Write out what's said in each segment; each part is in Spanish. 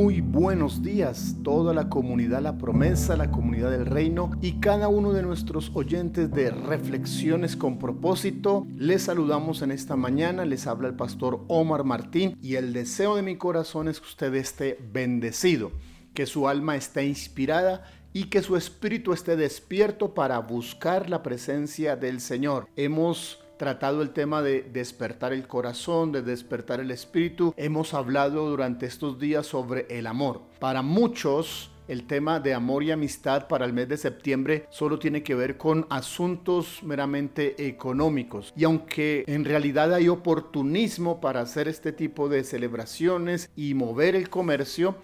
Muy buenos días, toda la comunidad La Promesa, la comunidad del Reino y cada uno de nuestros oyentes de Reflexiones con propósito. Les saludamos en esta mañana, les habla el pastor Omar Martín y el deseo de mi corazón es que usted esté bendecido, que su alma esté inspirada y que su espíritu esté despierto para buscar la presencia del Señor. Hemos tratado el tema de despertar el corazón, de despertar el espíritu. Hemos hablado durante estos días sobre el amor. Para muchos, el tema de amor y amistad para el mes de septiembre solo tiene que ver con asuntos meramente económicos. Y aunque en realidad hay oportunismo para hacer este tipo de celebraciones y mover el comercio,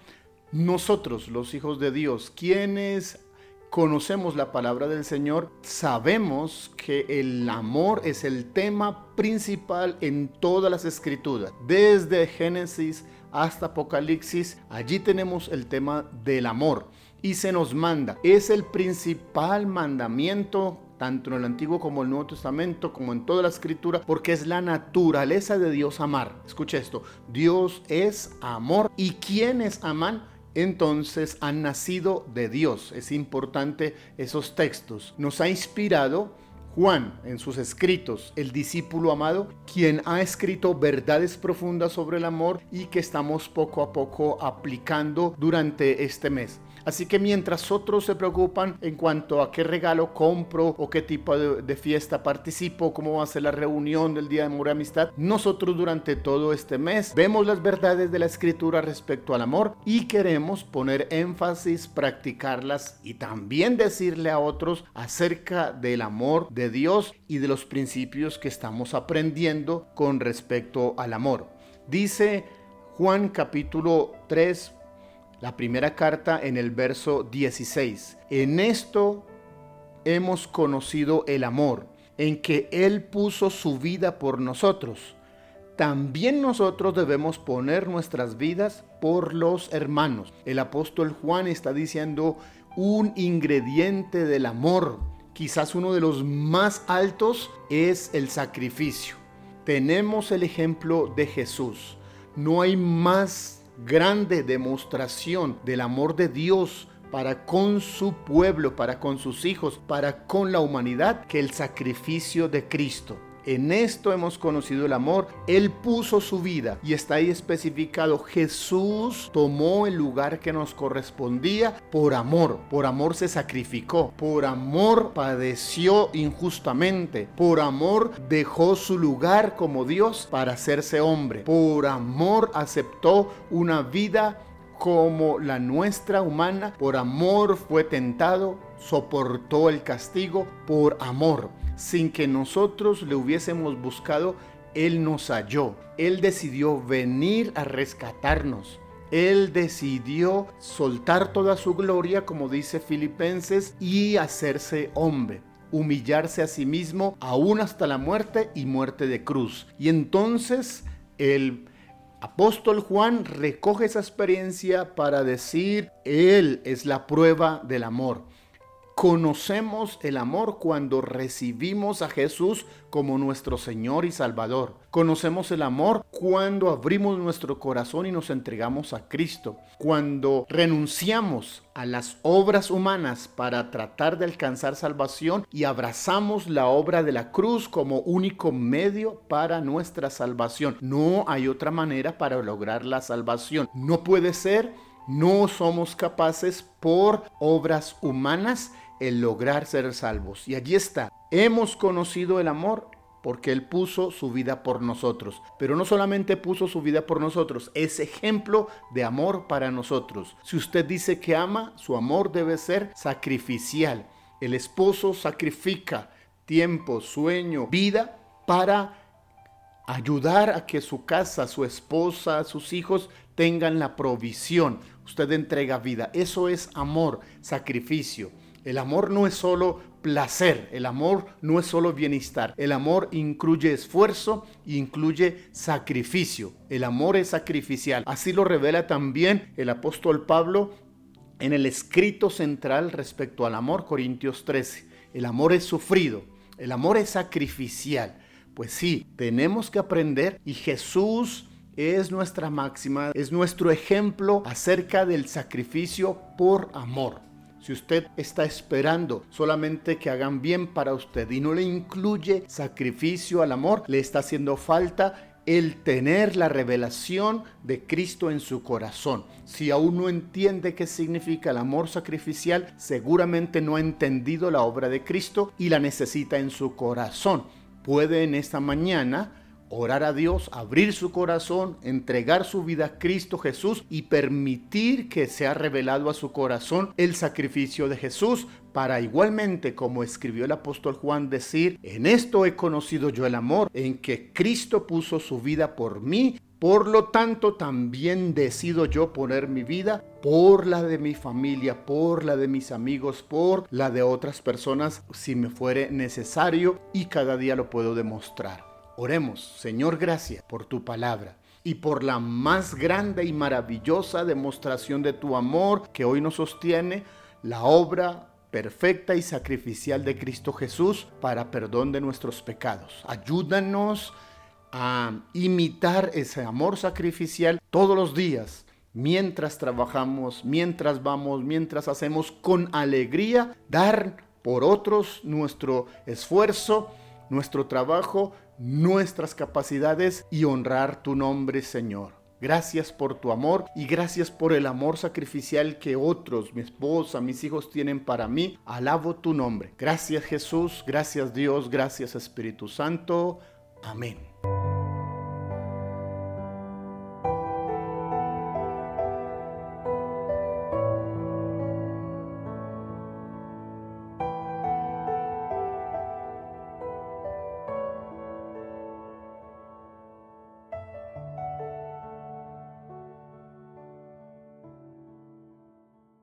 nosotros, los hijos de Dios, quienes conocemos la palabra del Señor, sabemos que el amor es el tema principal en todas las escrituras. Desde Génesis hasta Apocalipsis, allí tenemos el tema del amor. Y se nos manda, es el principal mandamiento tanto en el Antiguo como en el Nuevo Testamento, como en toda la Escritura, porque es la naturaleza de Dios amar. Escucha esto, Dios es amor y quienes aman entonces han nacido de Dios. Es importante esos textos. Nos ha inspirado Juan en sus escritos, el discípulo amado, quien ha escrito verdades profundas sobre el amor y que estamos poco a poco aplicando durante este mes. Así que mientras otros se preocupan en cuanto a qué regalo compro o qué tipo de, fiesta participo, cómo va a ser la reunión del Día de Amor y Amistad, nosotros durante todo este mes vemos las verdades de la Escritura respecto al amor y queremos poner énfasis, practicarlas y también decirle a otros acerca del amor de Dios y de los principios que estamos aprendiendo con respecto al amor. Dice Juan capítulo 3, la primera carta en el verso 16. En esto hemos conocido el amor, en que Él puso su vida por nosotros. También nosotros debemos poner nuestras vidas por los hermanos. El apóstol Juan está diciendo un ingrediente del amor, quizás uno de los más altos, es el sacrificio. Tenemos el ejemplo de Jesús. No hay más grande demostración del amor de Dios para con su pueblo, para con sus hijos, para con la humanidad, que el sacrificio de Cristo. En esto hemos conocido el amor. Él puso su vida y está ahí especificado. Jesús tomó el lugar que nos correspondía por amor. Por amor se sacrificó. Por amor padeció injustamente. Por amor dejó su lugar como Dios para hacerse hombre. Por amor aceptó una vida como la nuestra humana. Por amor fue tentado. Soportó el castigo por amor sin que nosotros le hubiésemos buscado, Él nos halló. Él decidió venir a rescatarnos. Él decidió soltar toda su gloria, como dice Filipenses, y hacerse hombre humillarse a sí mismo aún hasta la muerte y muerte de cruz. Y entonces el apóstol Juan recoge esa experiencia para decir, Él es la prueba del amor. Conocemos el amor cuando recibimos a Jesús como nuestro Señor y Salvador. Conocemos el amor cuando abrimos nuestro corazón y nos entregamos a Cristo. Cuando renunciamos a las obras humanas para tratar de alcanzar salvación y abrazamos la obra de la cruz como único medio para nuestra salvación. No hay otra manera para lograr la salvación. No puede ser no somos capaces por obras humanas el lograr ser salvos. Y allí está. Hemos conocido el amor porque Él puso su vida por nosotros. Pero no solamente puso su vida por nosotros, es ejemplo de amor para nosotros. Si usted dice que ama, su amor debe ser sacrificial. El esposo sacrifica tiempo, sueño, vida para ayudar a que su casa, su esposa, sus hijos tengan la provisión. Usted entrega vida. Eso es amor, sacrificio. El amor no es solo placer, el amor no es solo bienestar, el amor incluye esfuerzo incluye sacrificio. El amor es sacrificial. Así lo revela también el apóstol Pablo en el escrito central respecto al amor, Corintios 13. El amor es sufrido, el amor es sacrificial. Pues sí, tenemos que aprender y Jesús es nuestra máxima, es nuestro ejemplo acerca del sacrificio por amor. Si usted está esperando solamente que hagan bien para usted y no le incluye sacrificio al amor, le está haciendo falta el tener la revelación de Cristo en su corazón. Si aún no entiende qué significa el amor sacrificial, seguramente no ha entendido la obra de Cristo y la necesita en su corazón. Puede en esta mañana orar a Dios, abrir su corazón, entregar su vida a Cristo Jesús y permitir que sea revelado a su corazón el sacrificio de Jesús para igualmente, como escribió el apóstol Juan, decir, en esto he conocido yo el amor, en que Cristo puso su vida por mí. Por lo tanto, también decido yo poner mi vida por la de mi familia, por la de mis amigos, por la de otras personas, si me fuere necesario, y cada día lo puedo demostrar. Oremos, Señor, gracias por tu palabra y por la más grande y maravillosa demostración de tu amor que hoy nos sostiene, la obra perfecta y sacrificial de Cristo Jesús para perdón de nuestros pecados. Ayúdanos a imitar ese amor sacrificial todos los días, mientras trabajamos, mientras vamos, mientras hacemos con alegría, dar por otros nuestro esfuerzo, nuestro trabajo, nuestras capacidades y honrar tu nombre, Señor. Gracias por tu amor y gracias por el amor sacrificial que otros, mi esposa, mis hijos tienen para mí. Alabo tu nombre. Gracias Jesús, gracias Dios, gracias Espíritu Santo. Amén.